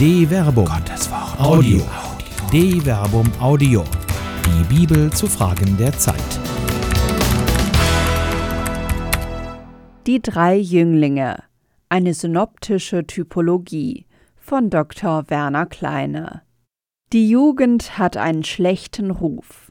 De Verbum. Gottes Wort. Audio. De Verbum Audio. Die Bibel zu Fragen der Zeit. Die drei Jünglinge. Eine synoptische Typologie von Dr. Werner Kleine. Die Jugend hat einen schlechten Ruf.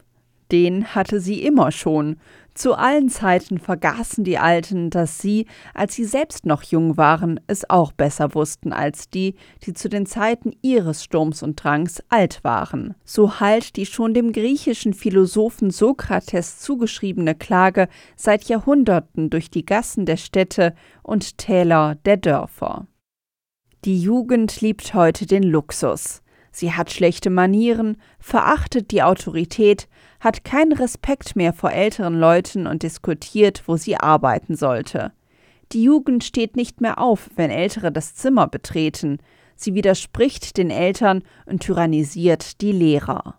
Den hatte sie immer schon, zu allen Zeiten vergaßen die Alten, dass sie, als sie selbst noch jung waren, es auch besser wussten als die, die zu den Zeiten ihres Sturms und Drangs alt waren. So hallt die schon dem griechischen Philosophen Sokrates zugeschriebene Klage seit Jahrhunderten durch die Gassen der Städte und Täler der Dörfer. Die Jugend liebt heute den Luxus. Sie hat schlechte Manieren, verachtet die Autorität, hat keinen Respekt mehr vor älteren Leuten und diskutiert, wo sie arbeiten sollte. Die Jugend steht nicht mehr auf, wenn Ältere das Zimmer betreten. Sie widerspricht den Eltern und tyrannisiert die Lehrer.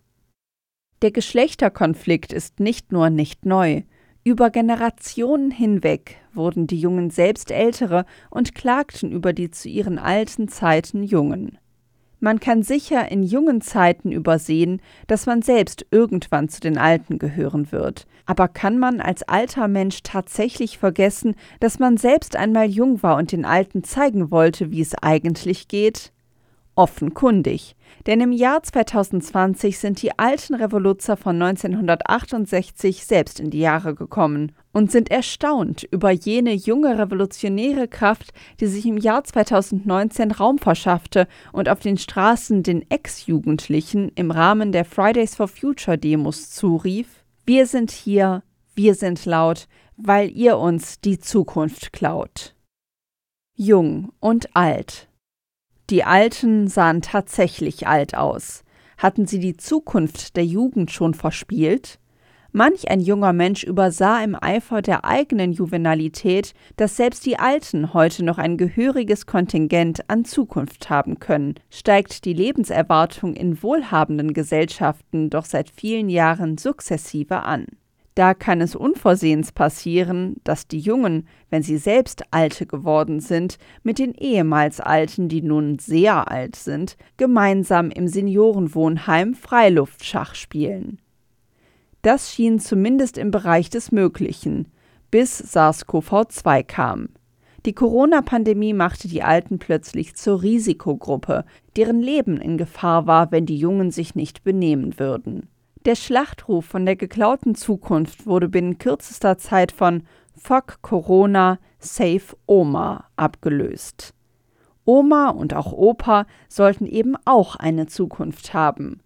Der Geschlechterkonflikt ist nicht nur nicht neu. Über Generationen hinweg wurden die Jungen selbst Ältere und klagten über die zu ihren alten Zeiten Jungen. Man kann sicher in jungen Zeiten übersehen, dass man selbst irgendwann zu den Alten gehören wird. Aber kann man als alter Mensch tatsächlich vergessen, dass man selbst einmal jung war und den Alten zeigen wollte, wie es eigentlich geht? Offenkundig. Denn im Jahr 2020 sind die alten Revoluzer von 1968 selbst in die Jahre gekommen und sind erstaunt über jene junge revolutionäre Kraft, die sich im Jahr 2019 Raum verschaffte und auf den Straßen den Ex-Jugendlichen im Rahmen der Fridays for Future Demos zurief: Wir sind hier, wir sind laut, weil ihr uns die Zukunft klaut. Jung und alt die Alten sahen tatsächlich alt aus. Hatten sie die Zukunft der Jugend schon verspielt? Manch ein junger Mensch übersah im Eifer der eigenen Juvenalität, dass selbst die Alten heute noch ein gehöriges Kontingent an Zukunft haben können. Steigt die Lebenserwartung in wohlhabenden Gesellschaften doch seit vielen Jahren sukzessive an. Da kann es unversehens passieren, dass die Jungen, wenn sie selbst Alte geworden sind, mit den ehemals Alten, die nun sehr alt sind, gemeinsam im Seniorenwohnheim Freiluftschach spielen. Das schien zumindest im Bereich des Möglichen, bis SARS-CoV-2 kam. Die Corona-Pandemie machte die Alten plötzlich zur Risikogruppe, deren Leben in Gefahr war, wenn die Jungen sich nicht benehmen würden. Der Schlachtruf von der geklauten Zukunft wurde binnen kürzester Zeit von Fuck Corona, Save Oma abgelöst. Oma und auch Opa sollten eben auch eine Zukunft haben.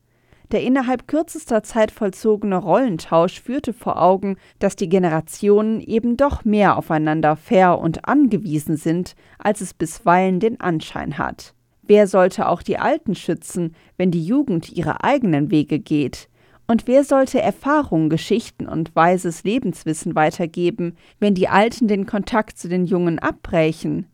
Der innerhalb kürzester Zeit vollzogene Rollentausch führte vor Augen, dass die Generationen eben doch mehr aufeinander fair und angewiesen sind, als es bisweilen den Anschein hat. Wer sollte auch die Alten schützen, wenn die Jugend ihre eigenen Wege geht? Und wer sollte Erfahrungen, Geschichten und weises Lebenswissen weitergeben, wenn die Alten den Kontakt zu den Jungen abbrechen?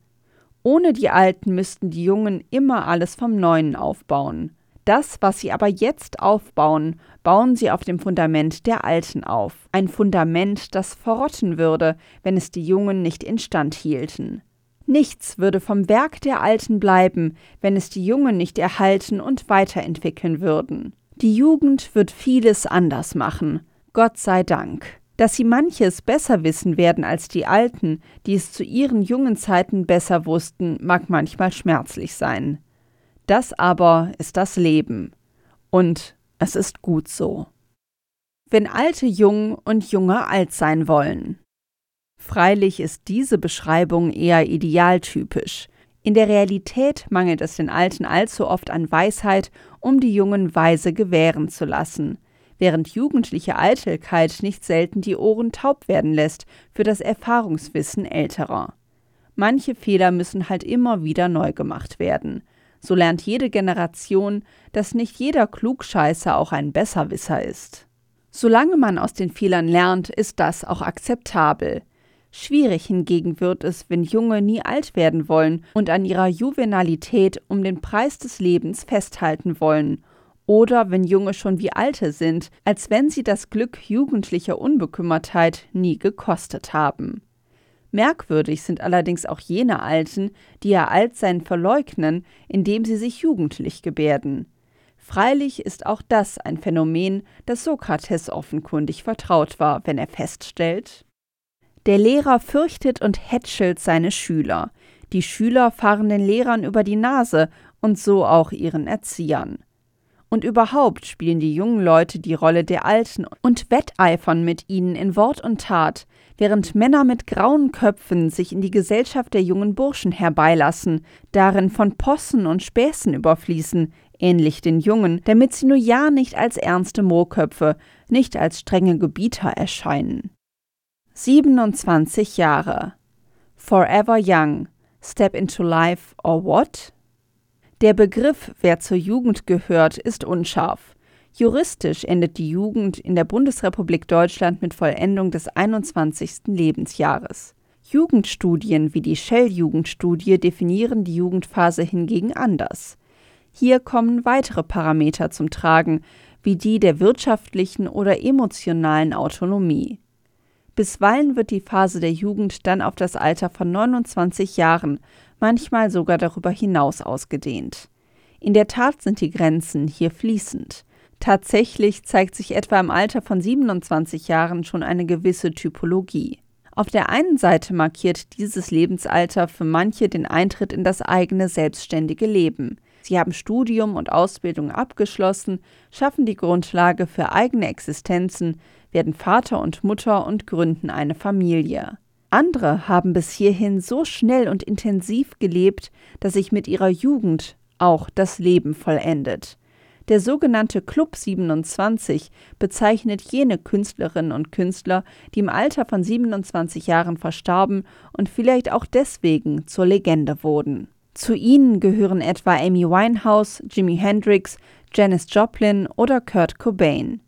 Ohne die Alten müssten die Jungen immer alles vom Neuen aufbauen. Das, was sie aber jetzt aufbauen, bauen sie auf dem Fundament der Alten auf. Ein Fundament, das verrotten würde, wenn es die Jungen nicht instand hielten. Nichts würde vom Werk der Alten bleiben, wenn es die Jungen nicht erhalten und weiterentwickeln würden. Die Jugend wird vieles anders machen, Gott sei Dank. Dass sie manches besser wissen werden als die Alten, die es zu ihren jungen Zeiten besser wussten, mag manchmal schmerzlich sein. Das aber ist das Leben. Und es ist gut so. Wenn Alte jung und Junge alt sein wollen. Freilich ist diese Beschreibung eher idealtypisch. In der Realität mangelt es den Alten allzu oft an Weisheit, um die Jungen weise gewähren zu lassen, während jugendliche Eitelkeit nicht selten die Ohren taub werden lässt für das Erfahrungswissen älterer. Manche Fehler müssen halt immer wieder neu gemacht werden. So lernt jede Generation, dass nicht jeder Klugscheißer auch ein Besserwisser ist. Solange man aus den Fehlern lernt, ist das auch akzeptabel. Schwierig hingegen wird es, wenn Junge nie alt werden wollen und an ihrer Juvenalität um den Preis des Lebens festhalten wollen, oder wenn Junge schon wie Alte sind, als wenn sie das Glück jugendlicher Unbekümmertheit nie gekostet haben. Merkwürdig sind allerdings auch jene Alten, die ihr Altsein verleugnen, indem sie sich jugendlich gebärden. Freilich ist auch das ein Phänomen, das Sokrates offenkundig vertraut war, wenn er feststellt, der Lehrer fürchtet und hätschelt seine Schüler, die Schüler fahren den Lehrern über die Nase und so auch ihren Erziehern. Und überhaupt spielen die jungen Leute die Rolle der Alten und wetteifern mit ihnen in Wort und Tat, während Männer mit grauen Köpfen sich in die Gesellschaft der jungen Burschen herbeilassen, darin von Possen und Späßen überfließen, ähnlich den Jungen, damit sie nur ja nicht als ernste Moorköpfe, nicht als strenge Gebieter erscheinen. 27 Jahre. Forever Young. Step into Life or What? Der Begriff, wer zur Jugend gehört, ist unscharf. Juristisch endet die Jugend in der Bundesrepublik Deutschland mit Vollendung des 21. Lebensjahres. Jugendstudien wie die Shell-Jugendstudie definieren die Jugendphase hingegen anders. Hier kommen weitere Parameter zum Tragen, wie die der wirtschaftlichen oder emotionalen Autonomie. Bisweilen wird die Phase der Jugend dann auf das Alter von 29 Jahren, manchmal sogar darüber hinaus ausgedehnt. In der Tat sind die Grenzen hier fließend. Tatsächlich zeigt sich etwa im Alter von 27 Jahren schon eine gewisse Typologie. Auf der einen Seite markiert dieses Lebensalter für manche den Eintritt in das eigene selbstständige Leben. Sie haben Studium und Ausbildung abgeschlossen, schaffen die Grundlage für eigene Existenzen, werden Vater und Mutter und gründen eine Familie. Andere haben bis hierhin so schnell und intensiv gelebt, dass sich mit ihrer Jugend auch das Leben vollendet. Der sogenannte Club 27 bezeichnet jene Künstlerinnen und Künstler, die im Alter von 27 Jahren verstarben und vielleicht auch deswegen zur Legende wurden. Zu ihnen gehören etwa Amy Winehouse, Jimi Hendrix, Janis Joplin oder Kurt Cobain.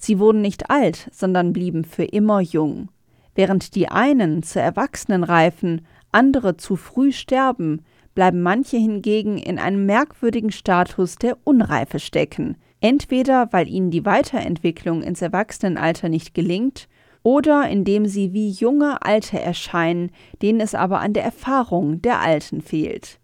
Sie wurden nicht alt, sondern blieben für immer jung. Während die einen zu Erwachsenen reifen, andere zu früh sterben, bleiben manche hingegen in einem merkwürdigen Status der Unreife stecken, entweder weil ihnen die Weiterentwicklung ins Erwachsenenalter nicht gelingt, oder indem sie wie junge Alte erscheinen, denen es aber an der Erfahrung der Alten fehlt.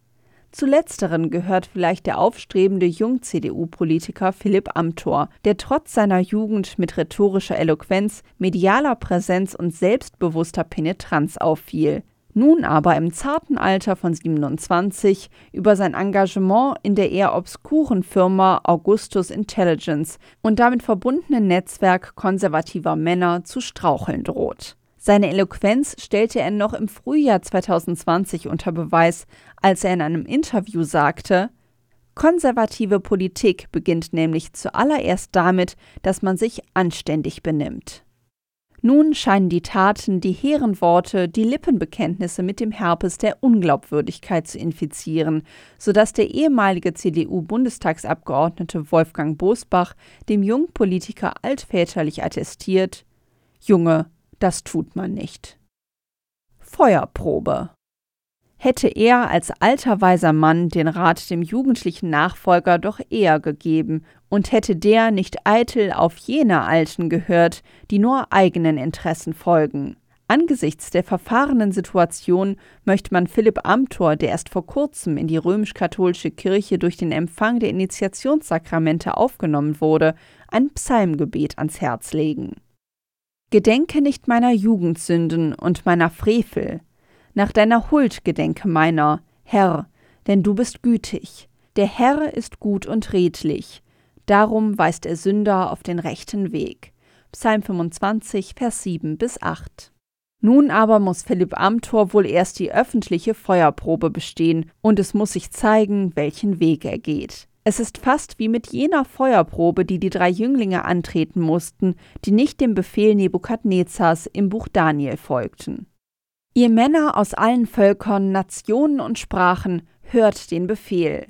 Zu letzteren gehört vielleicht der aufstrebende Jung-CDU-Politiker Philipp Amthor, der trotz seiner Jugend mit rhetorischer Eloquenz, medialer Präsenz und selbstbewusster Penetranz auffiel. Nun aber im zarten Alter von 27 über sein Engagement in der eher obskuren Firma Augustus Intelligence und damit verbundenen Netzwerk konservativer Männer zu straucheln droht. Seine Eloquenz stellte er noch im Frühjahr 2020 unter Beweis, als er in einem Interview sagte, Konservative Politik beginnt nämlich zuallererst damit, dass man sich anständig benimmt. Nun scheinen die Taten, die hehren Worte, die Lippenbekenntnisse mit dem Herpes der Unglaubwürdigkeit zu infizieren, sodass der ehemalige CDU-Bundestagsabgeordnete Wolfgang Bosbach dem Jungpolitiker altväterlich attestiert: Junge, das tut man nicht. Feuerprobe. Hätte er als alter weiser Mann den Rat dem jugendlichen Nachfolger doch eher gegeben und hätte der nicht eitel auf jene Alten gehört, die nur eigenen Interessen folgen. Angesichts der verfahrenen Situation möchte man Philipp Amthor, der erst vor kurzem in die römisch-katholische Kirche durch den Empfang der Initiationssakramente aufgenommen wurde, ein Psalmgebet ans Herz legen. Gedenke nicht meiner Jugendsünden und meiner Frevel. Nach deiner Huld gedenke meiner, Herr, denn du bist gütig. Der Herr ist gut und redlich. Darum weist er Sünder auf den rechten Weg. Psalm 25, Vers 7 bis 8. Nun aber muss Philipp Amthor wohl erst die öffentliche Feuerprobe bestehen und es muss sich zeigen, welchen Weg er geht. Es ist fast wie mit jener Feuerprobe, die die drei Jünglinge antreten mussten, die nicht dem Befehl Nebukadnezars im Buch Daniel folgten. Ihr Männer aus allen Völkern, Nationen und Sprachen, hört den Befehl.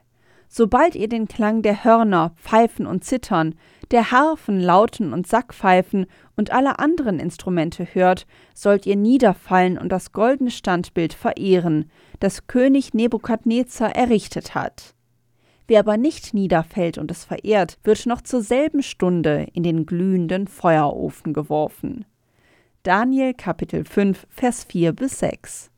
Sobald ihr den Klang der Hörner, Pfeifen und Zittern, der Harfen, Lauten und Sackpfeifen und aller anderen Instrumente hört, sollt ihr niederfallen und das goldene Standbild verehren, das König Nebukadnezar errichtet hat. Wer aber nicht niederfällt und es verehrt, wird noch zur selben Stunde in den glühenden Feuerofen geworfen. Daniel Kapitel 5, Vers 4 bis 6.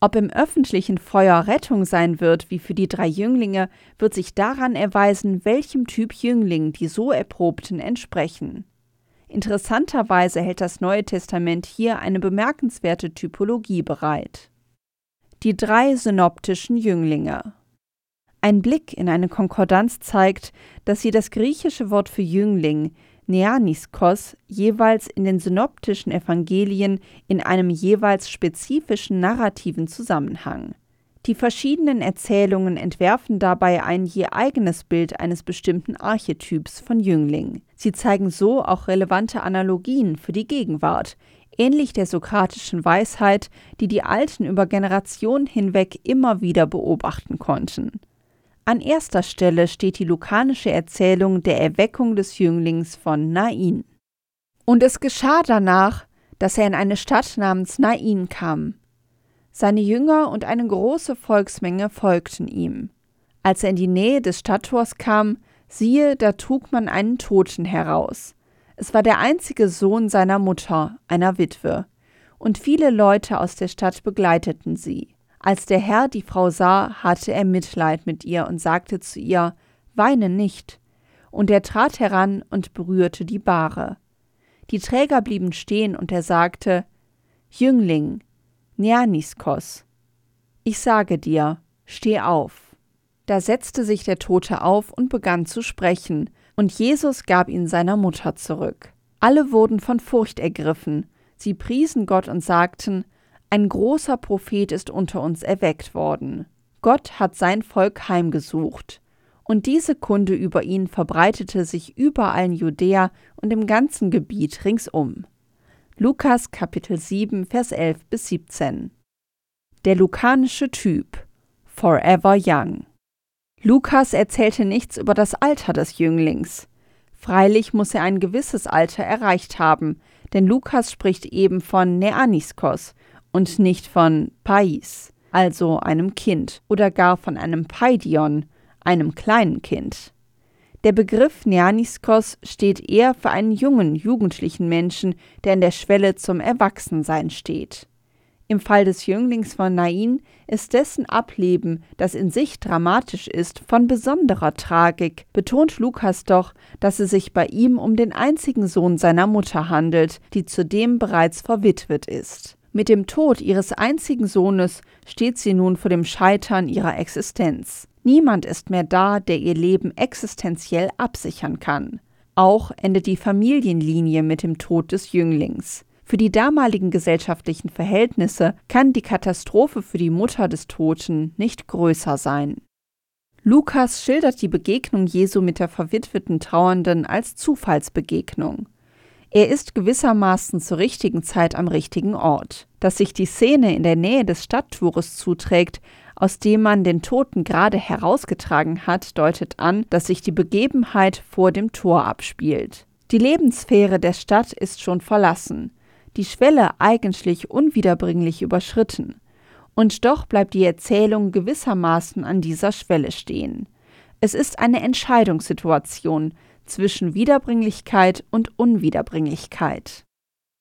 Ob im öffentlichen Feuer Rettung sein wird wie für die drei Jünglinge, wird sich daran erweisen, welchem Typ Jüngling die so Erprobten entsprechen. Interessanterweise hält das Neue Testament hier eine bemerkenswerte Typologie bereit. Die drei synoptischen Jünglinge. Ein Blick in eine Konkordanz zeigt, dass sie das griechische Wort für Jüngling, Neaniskos, jeweils in den synoptischen Evangelien in einem jeweils spezifischen narrativen Zusammenhang. Die verschiedenen Erzählungen entwerfen dabei ein je eigenes Bild eines bestimmten Archetyps von Jüngling. Sie zeigen so auch relevante Analogien für die Gegenwart, ähnlich der sokratischen Weisheit, die die Alten über Generationen hinweg immer wieder beobachten konnten. An erster Stelle steht die lukanische Erzählung der Erweckung des Jünglings von Nain. Und es geschah danach, dass er in eine Stadt namens Nain kam. Seine Jünger und eine große Volksmenge folgten ihm. Als er in die Nähe des Stadttors kam, siehe, da trug man einen Toten heraus. Es war der einzige Sohn seiner Mutter, einer Witwe, und viele Leute aus der Stadt begleiteten sie. Als der Herr die Frau sah, hatte er Mitleid mit ihr und sagte zu ihr, Weine nicht. Und er trat heran und berührte die Bahre. Die Träger blieben stehen, und er sagte, Jüngling, Neaniskos, ich sage dir, steh auf. Da setzte sich der Tote auf und begann zu sprechen, und Jesus gab ihn seiner Mutter zurück. Alle wurden von Furcht ergriffen, sie priesen Gott und sagten, ein großer Prophet ist unter uns erweckt worden. Gott hat sein Volk heimgesucht. Und diese Kunde über ihn verbreitete sich überall in Judäa und im ganzen Gebiet ringsum. Lukas Kapitel 7, Vers 11 bis 17. Der lukanische Typ Forever Young. Lukas erzählte nichts über das Alter des Jünglings. Freilich muss er ein gewisses Alter erreicht haben, denn Lukas spricht eben von Neaniskos, und nicht von Pais, also einem Kind, oder gar von einem Paidion, einem kleinen Kind. Der Begriff Neaniskos steht eher für einen jungen, jugendlichen Menschen, der in der Schwelle zum Erwachsensein steht. Im Fall des Jünglings von Nain ist dessen Ableben, das in sich dramatisch ist, von besonderer Tragik, betont Lukas doch, dass es sich bei ihm um den einzigen Sohn seiner Mutter handelt, die zudem bereits verwitwet ist. Mit dem Tod ihres einzigen Sohnes steht sie nun vor dem Scheitern ihrer Existenz. Niemand ist mehr da, der ihr Leben existenziell absichern kann. Auch endet die Familienlinie mit dem Tod des Jünglings. Für die damaligen gesellschaftlichen Verhältnisse kann die Katastrophe für die Mutter des Toten nicht größer sein. Lukas schildert die Begegnung Jesu mit der verwitweten Trauernden als Zufallsbegegnung. Er ist gewissermaßen zur richtigen Zeit am richtigen Ort. Dass sich die Szene in der Nähe des Stadttores zuträgt, aus dem man den Toten gerade herausgetragen hat, deutet an, dass sich die Begebenheit vor dem Tor abspielt. Die Lebenssphäre der Stadt ist schon verlassen, die Schwelle eigentlich unwiederbringlich überschritten. Und doch bleibt die Erzählung gewissermaßen an dieser Schwelle stehen. Es ist eine Entscheidungssituation, zwischen Wiederbringlichkeit und Unwiederbringlichkeit.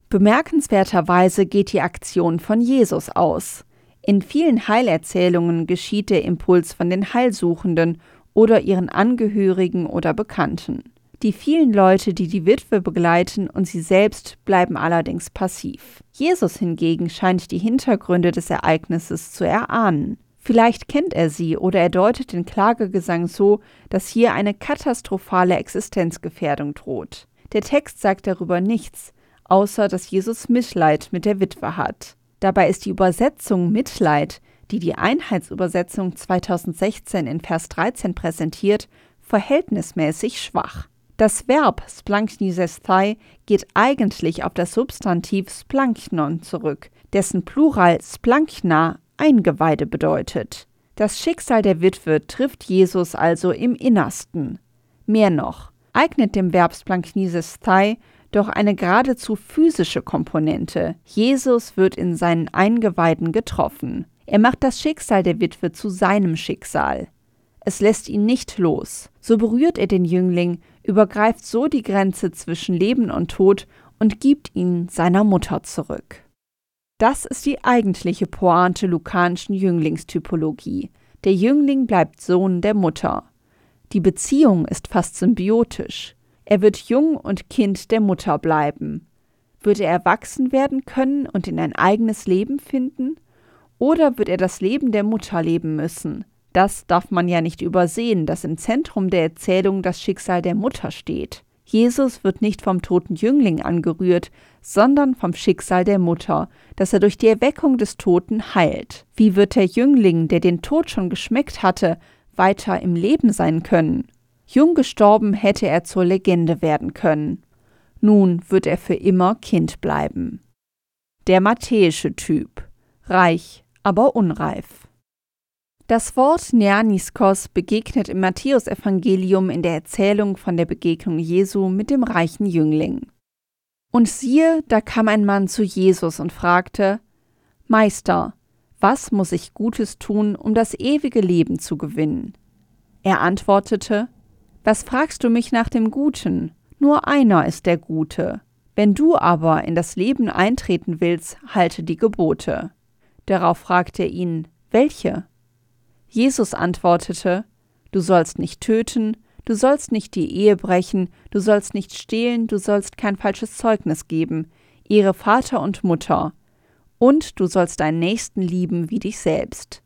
Bemerkenswerterweise geht die Aktion von Jesus aus. In vielen Heilerzählungen geschieht der Impuls von den Heilsuchenden oder ihren Angehörigen oder Bekannten. Die vielen Leute, die die Witwe begleiten und sie selbst bleiben allerdings passiv. Jesus hingegen scheint die Hintergründe des Ereignisses zu erahnen. Vielleicht kennt er sie oder er deutet den Klagegesang so, dass hier eine katastrophale Existenzgefährdung droht. Der Text sagt darüber nichts, außer dass Jesus Mitleid mit der Witwe hat. Dabei ist die Übersetzung Mitleid, die die Einheitsübersetzung 2016 in Vers 13 präsentiert, verhältnismäßig schwach. Das Verb splanknisesthai geht eigentlich auf das Substantiv splanknon zurück, dessen Plural splankna Eingeweide bedeutet. Das Schicksal der Witwe trifft Jesus also im Innersten. Mehr noch, eignet dem Verb splanknisesthai doch eine geradezu physische Komponente. Jesus wird in seinen Eingeweiden getroffen. Er macht das Schicksal der Witwe zu seinem Schicksal. Es lässt ihn nicht los. So berührt er den Jüngling, übergreift so die Grenze zwischen Leben und Tod und gibt ihn seiner Mutter zurück. Das ist die eigentliche Pointe lukanischen Jünglingstypologie. Der Jüngling bleibt Sohn der Mutter. Die Beziehung ist fast symbiotisch. Er wird jung und Kind der Mutter bleiben. Wird er erwachsen werden können und in ein eigenes Leben finden? Oder wird er das Leben der Mutter leben müssen? Das darf man ja nicht übersehen, dass im Zentrum der Erzählung das Schicksal der Mutter steht. Jesus wird nicht vom toten Jüngling angerührt, sondern vom Schicksal der Mutter, das er durch die Erweckung des Toten heilt. Wie wird der Jüngling, der den Tod schon geschmeckt hatte, weiter im Leben sein können? Jung gestorben hätte er zur Legende werden können. Nun wird er für immer Kind bleiben. Der matthäische Typ. Reich, aber unreif. Das Wort Neaniskos begegnet im Matthäusevangelium in der Erzählung von der Begegnung Jesu mit dem reichen Jüngling. Und siehe, da kam ein Mann zu Jesus und fragte: Meister, was muss ich Gutes tun, um das ewige Leben zu gewinnen? Er antwortete: Was fragst du mich nach dem Guten? Nur einer ist der Gute. Wenn du aber in das Leben eintreten willst, halte die Gebote. Darauf fragte er ihn: Welche? Jesus antwortete, Du sollst nicht töten, du sollst nicht die Ehe brechen, du sollst nicht stehlen, du sollst kein falsches Zeugnis geben, ehre Vater und Mutter, und du sollst deinen Nächsten lieben wie dich selbst.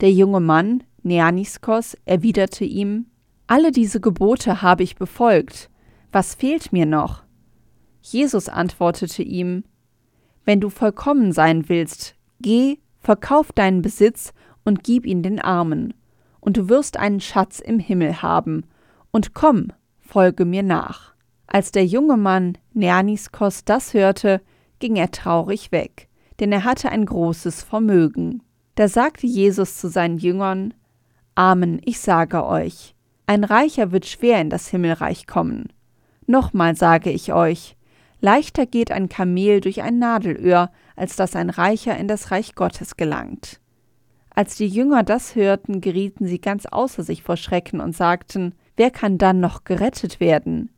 Der junge Mann, Neaniskos, erwiderte ihm, Alle diese Gebote habe ich befolgt, was fehlt mir noch? Jesus antwortete ihm, Wenn du vollkommen sein willst, geh, verkauf deinen Besitz und gib ihn den Armen, und du wirst einen Schatz im Himmel haben, und komm, folge mir nach. Als der junge Mann Neaniskos das hörte, ging er traurig weg, denn er hatte ein großes Vermögen. Da sagte Jesus zu seinen Jüngern, Amen, ich sage euch, ein Reicher wird schwer in das Himmelreich kommen. Nochmal sage ich euch, leichter geht ein Kamel durch ein Nadelöhr, als dass ein Reicher in das Reich Gottes gelangt. Als die Jünger das hörten, gerieten sie ganz außer sich vor Schrecken und sagten, Wer kann dann noch gerettet werden?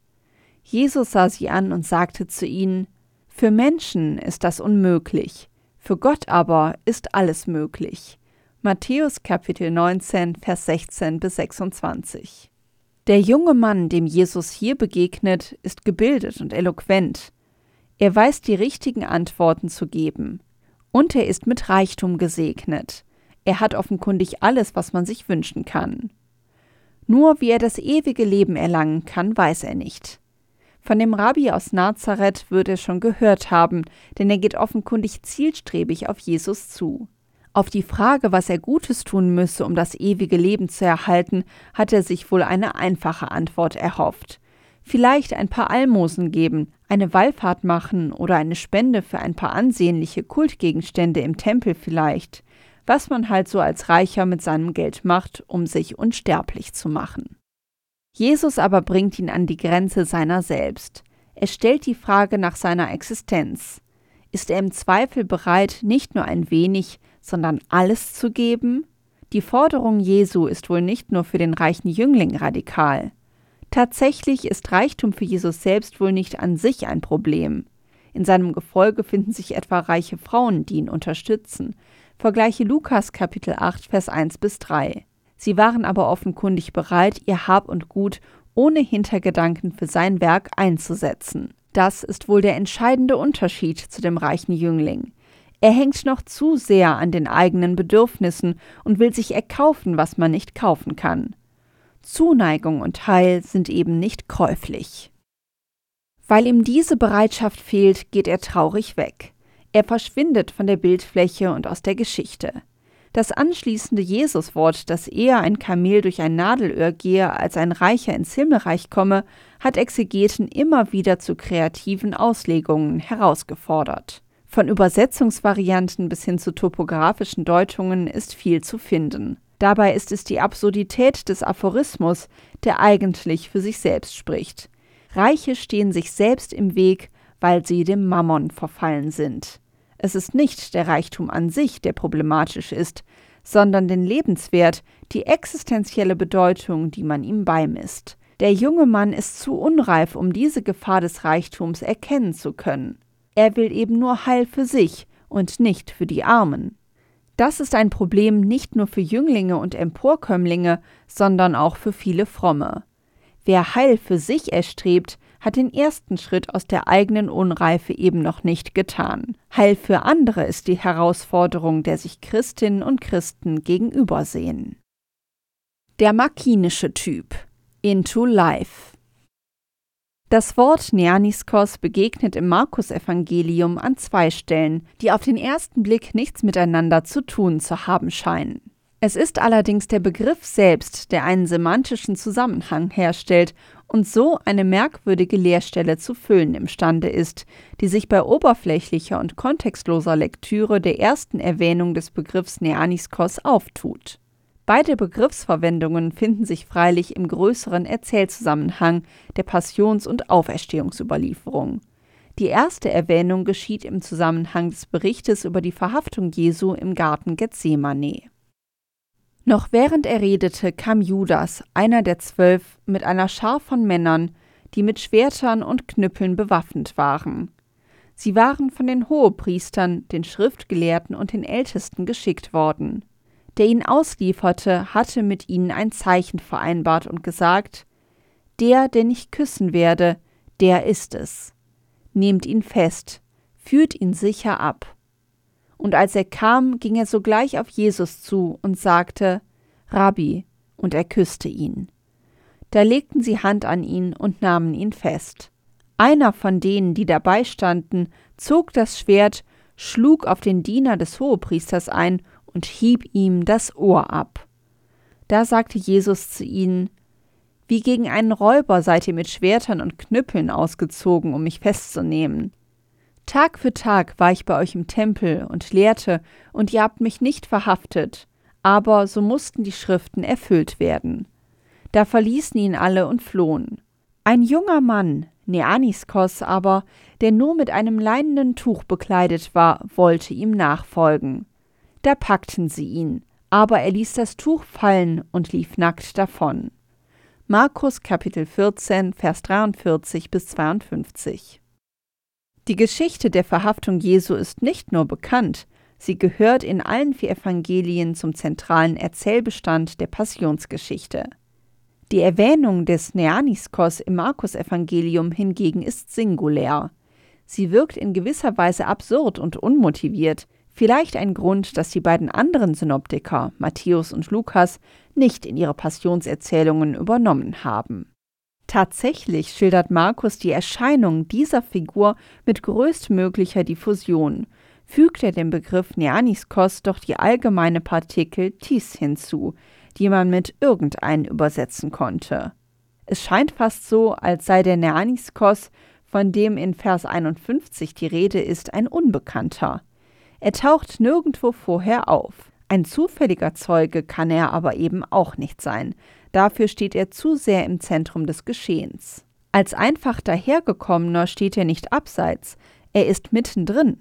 Jesus sah sie an und sagte zu ihnen, Für Menschen ist das unmöglich, für Gott aber ist alles möglich. Matthäus Kapitel 19, Vers 16 bis 26. Der junge Mann, dem Jesus hier begegnet, ist gebildet und eloquent. Er weiß die richtigen Antworten zu geben. Und er ist mit Reichtum gesegnet. Er hat offenkundig alles, was man sich wünschen kann. Nur wie er das ewige Leben erlangen kann, weiß er nicht. Von dem Rabbi aus Nazareth wird er schon gehört haben, denn er geht offenkundig zielstrebig auf Jesus zu. Auf die Frage, was er Gutes tun müsse, um das ewige Leben zu erhalten, hat er sich wohl eine einfache Antwort erhofft. Vielleicht ein paar Almosen geben, eine Wallfahrt machen oder eine Spende für ein paar ansehnliche Kultgegenstände im Tempel vielleicht was man halt so als Reicher mit seinem Geld macht, um sich unsterblich zu machen. Jesus aber bringt ihn an die Grenze seiner selbst. Er stellt die Frage nach seiner Existenz. Ist er im Zweifel bereit, nicht nur ein wenig, sondern alles zu geben? Die Forderung Jesu ist wohl nicht nur für den reichen Jüngling radikal. Tatsächlich ist Reichtum für Jesus selbst wohl nicht an sich ein Problem. In seinem Gefolge finden sich etwa reiche Frauen, die ihn unterstützen, Vergleiche Lukas Kapitel 8, Vers 1 bis 3. Sie waren aber offenkundig bereit, ihr Hab und Gut ohne Hintergedanken für sein Werk einzusetzen. Das ist wohl der entscheidende Unterschied zu dem reichen Jüngling. Er hängt noch zu sehr an den eigenen Bedürfnissen und will sich erkaufen, was man nicht kaufen kann. Zuneigung und Heil sind eben nicht käuflich. Weil ihm diese Bereitschaft fehlt, geht er traurig weg. Er verschwindet von der Bildfläche und aus der Geschichte. Das anschließende Jesuswort, dass eher ein Kamel durch ein Nadelöhr gehe, als ein Reicher ins Himmelreich komme, hat Exegeten immer wieder zu kreativen Auslegungen herausgefordert. Von Übersetzungsvarianten bis hin zu topografischen Deutungen ist viel zu finden. Dabei ist es die Absurdität des Aphorismus, der eigentlich für sich selbst spricht. Reiche stehen sich selbst im Weg, weil sie dem Mammon verfallen sind. Es ist nicht der Reichtum an sich, der problematisch ist, sondern den Lebenswert, die existenzielle Bedeutung, die man ihm beimisst. Der junge Mann ist zu unreif, um diese Gefahr des Reichtums erkennen zu können. Er will eben nur Heil für sich und nicht für die Armen. Das ist ein Problem nicht nur für Jünglinge und Emporkömmlinge, sondern auch für viele Fromme. Wer Heil für sich erstrebt, hat den ersten Schritt aus der eigenen Unreife eben noch nicht getan. Heil für andere ist die Herausforderung, der sich Christinnen und Christen gegenübersehen. Der makinische Typ Into Life das Wort Neaniskos begegnet im Markus-Evangelium an zwei Stellen, die auf den ersten Blick nichts miteinander zu tun zu haben scheinen. Es ist allerdings der Begriff selbst, der einen semantischen Zusammenhang herstellt und so eine merkwürdige Leerstelle zu füllen imstande ist, die sich bei oberflächlicher und kontextloser Lektüre der ersten Erwähnung des Begriffs Neaniskos auftut. Beide Begriffsverwendungen finden sich freilich im größeren Erzählzusammenhang der Passions- und Auferstehungsüberlieferung. Die erste Erwähnung geschieht im Zusammenhang des Berichtes über die Verhaftung Jesu im Garten Gethsemane. Noch während er redete, kam Judas, einer der zwölf, mit einer Schar von Männern, die mit Schwertern und Knüppeln bewaffnet waren. Sie waren von den Hohepriestern, den Schriftgelehrten und den Ältesten geschickt worden der ihn auslieferte, hatte mit ihnen ein Zeichen vereinbart und gesagt, Der, den ich küssen werde, der ist es. Nehmt ihn fest, führt ihn sicher ab. Und als er kam, ging er sogleich auf Jesus zu und sagte, Rabbi, und er küsste ihn. Da legten sie Hand an ihn und nahmen ihn fest. Einer von denen, die dabei standen, zog das Schwert, schlug auf den Diener des Hohepriesters ein und hieb ihm das Ohr ab. Da sagte Jesus zu ihnen, Wie gegen einen Räuber seid ihr mit Schwertern und Knüppeln ausgezogen, um mich festzunehmen. Tag für Tag war ich bei euch im Tempel und lehrte, und ihr habt mich nicht verhaftet, aber so mussten die Schriften erfüllt werden. Da verließen ihn alle und flohen. Ein junger Mann, Neaniskos aber, der nur mit einem leinenen Tuch bekleidet war, wollte ihm nachfolgen. Da packten sie ihn, aber er ließ das Tuch fallen und lief nackt davon. Markus Kapitel 14, Vers 43 bis 52. Die Geschichte der Verhaftung Jesu ist nicht nur bekannt, sie gehört in allen vier Evangelien zum zentralen Erzählbestand der Passionsgeschichte. Die Erwähnung des Neaniskos im Markus-Evangelium hingegen ist singulär. Sie wirkt in gewisser Weise absurd und unmotiviert, Vielleicht ein Grund, dass die beiden anderen Synoptiker, Matthäus und Lukas, nicht in ihre Passionserzählungen übernommen haben. Tatsächlich schildert Markus die Erscheinung dieser Figur mit größtmöglicher Diffusion, fügt er dem Begriff Neaniskos doch die allgemeine Partikel tis hinzu, die man mit irgendein übersetzen konnte. Es scheint fast so, als sei der Neaniskos, von dem in Vers 51 die Rede ist, ein Unbekannter. Er taucht nirgendwo vorher auf. Ein zufälliger Zeuge kann er aber eben auch nicht sein. Dafür steht er zu sehr im Zentrum des Geschehens. Als einfach dahergekommener steht er nicht abseits, er ist mittendrin.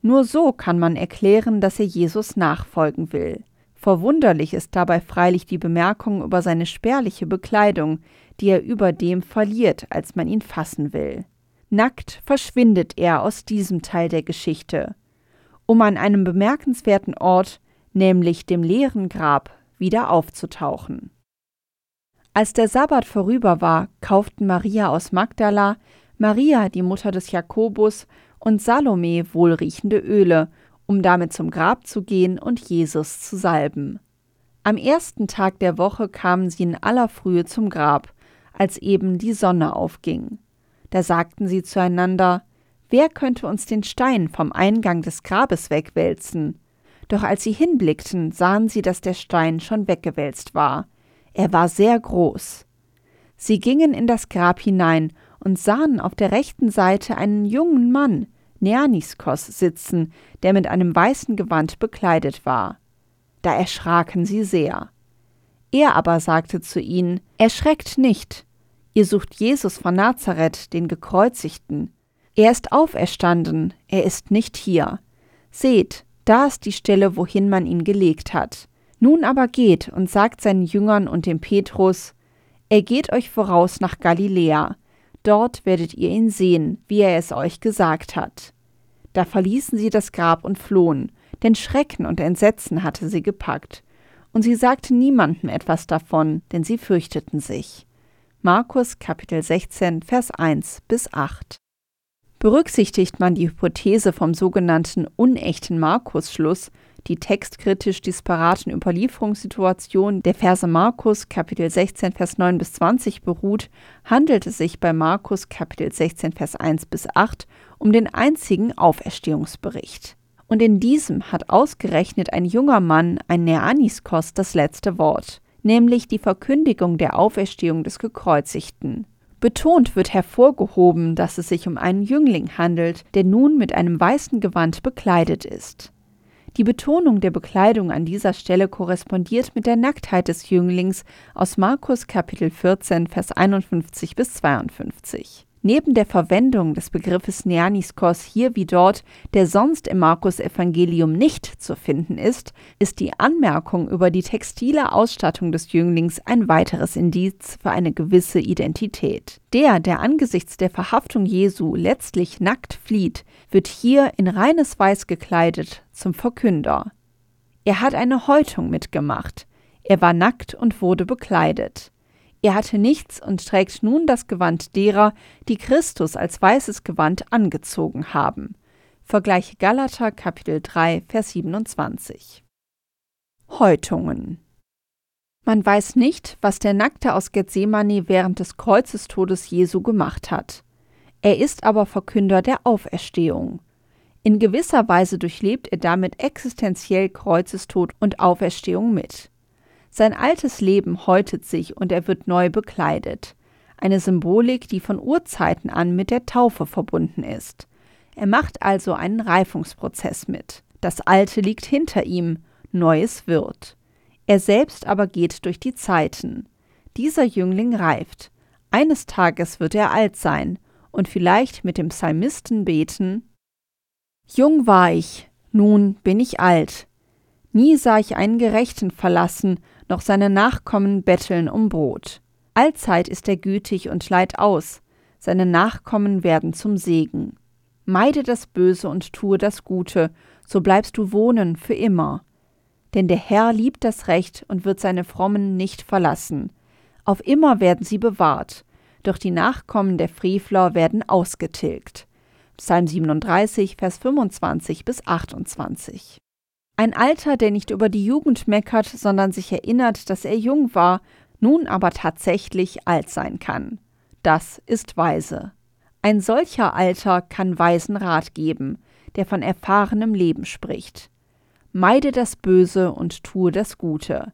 Nur so kann man erklären, dass er Jesus nachfolgen will. Verwunderlich ist dabei freilich die Bemerkung über seine spärliche Bekleidung, die er überdem verliert, als man ihn fassen will. Nackt verschwindet er aus diesem Teil der Geschichte um an einem bemerkenswerten Ort, nämlich dem leeren Grab, wieder aufzutauchen. Als der Sabbat vorüber war, kauften Maria aus Magdala, Maria, die Mutter des Jakobus, und Salome wohlriechende Öle, um damit zum Grab zu gehen und Jesus zu salben. Am ersten Tag der Woche kamen sie in aller Frühe zum Grab, als eben die Sonne aufging. Da sagten sie zueinander, Wer könnte uns den Stein vom Eingang des Grabes wegwälzen? Doch als sie hinblickten, sahen sie, dass der Stein schon weggewälzt war. Er war sehr groß. Sie gingen in das Grab hinein und sahen auf der rechten Seite einen jungen Mann, Neaniskos, sitzen, der mit einem weißen Gewand bekleidet war. Da erschraken sie sehr. Er aber sagte zu ihnen, Erschreckt nicht, ihr sucht Jesus von Nazareth, den Gekreuzigten. Er ist auferstanden, er ist nicht hier. Seht, da ist die Stelle, wohin man ihn gelegt hat. Nun aber geht und sagt seinen Jüngern und dem Petrus, Er geht euch voraus nach Galiläa. Dort werdet ihr ihn sehen, wie er es euch gesagt hat. Da verließen sie das Grab und flohen, denn Schrecken und Entsetzen hatte sie gepackt. Und sie sagten niemandem etwas davon, denn sie fürchteten sich. Markus Kapitel 16, Vers 1 bis 8. Berücksichtigt man die Hypothese vom sogenannten unechten Markus-Schluss, die textkritisch disparaten Überlieferungssituation der Verse Markus Kapitel 16 Vers 9 bis 20 beruht, handelt es sich bei Markus Kapitel 16 Vers 1 bis 8 um den einzigen Auferstehungsbericht. Und in diesem hat ausgerechnet ein junger Mann, ein Neaniskos, das letzte Wort, nämlich die Verkündigung der Auferstehung des Gekreuzigten. Betont wird hervorgehoben, dass es sich um einen Jüngling handelt, der nun mit einem weißen Gewand bekleidet ist. Die Betonung der Bekleidung an dieser Stelle korrespondiert mit der Nacktheit des Jünglings aus Markus Kapitel 14, Vers 51 bis 52. Neben der Verwendung des Begriffes Neaniskos hier wie dort, der sonst im Markus-Evangelium nicht zu finden ist, ist die Anmerkung über die textile Ausstattung des Jünglings ein weiteres Indiz für eine gewisse Identität. Der, der angesichts der Verhaftung Jesu letztlich nackt flieht, wird hier in reines Weiß gekleidet zum Verkünder. Er hat eine Häutung mitgemacht. Er war nackt und wurde bekleidet. Er hatte nichts und trägt nun das Gewand derer, die Christus als weißes Gewand angezogen haben. Vergleiche Galater Kapitel 3, Vers 27. Häutungen Man weiß nicht, was der Nackte aus Gethsemane während des Kreuzestodes Jesu gemacht hat. Er ist aber Verkünder der Auferstehung. In gewisser Weise durchlebt er damit existenziell Kreuzestod und Auferstehung mit. Sein altes Leben häutet sich und er wird neu bekleidet. Eine Symbolik, die von Urzeiten an mit der Taufe verbunden ist. Er macht also einen Reifungsprozess mit. Das Alte liegt hinter ihm, Neues wird. Er selbst aber geht durch die Zeiten. Dieser Jüngling reift. Eines Tages wird er alt sein und vielleicht mit dem Psalmisten beten Jung war ich, nun bin ich alt. Nie sah ich einen Gerechten verlassen, noch seine Nachkommen betteln um Brot. Allzeit ist er gütig und leiht aus, seine Nachkommen werden zum Segen. Meide das Böse und tue das Gute, so bleibst du wohnen für immer. Denn der Herr liebt das Recht und wird seine Frommen nicht verlassen. Auf immer werden sie bewahrt, doch die Nachkommen der Frevler werden ausgetilgt. Psalm 37, Vers 25 bis 28. Ein Alter, der nicht über die Jugend meckert, sondern sich erinnert, dass er jung war, nun aber tatsächlich alt sein kann. Das ist weise. Ein solcher Alter kann weisen Rat geben, der von erfahrenem Leben spricht. Meide das Böse und tue das Gute.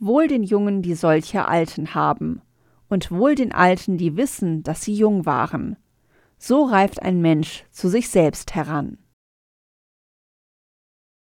Wohl den Jungen, die solche Alten haben, und wohl den Alten, die wissen, dass sie jung waren. So reift ein Mensch zu sich selbst heran.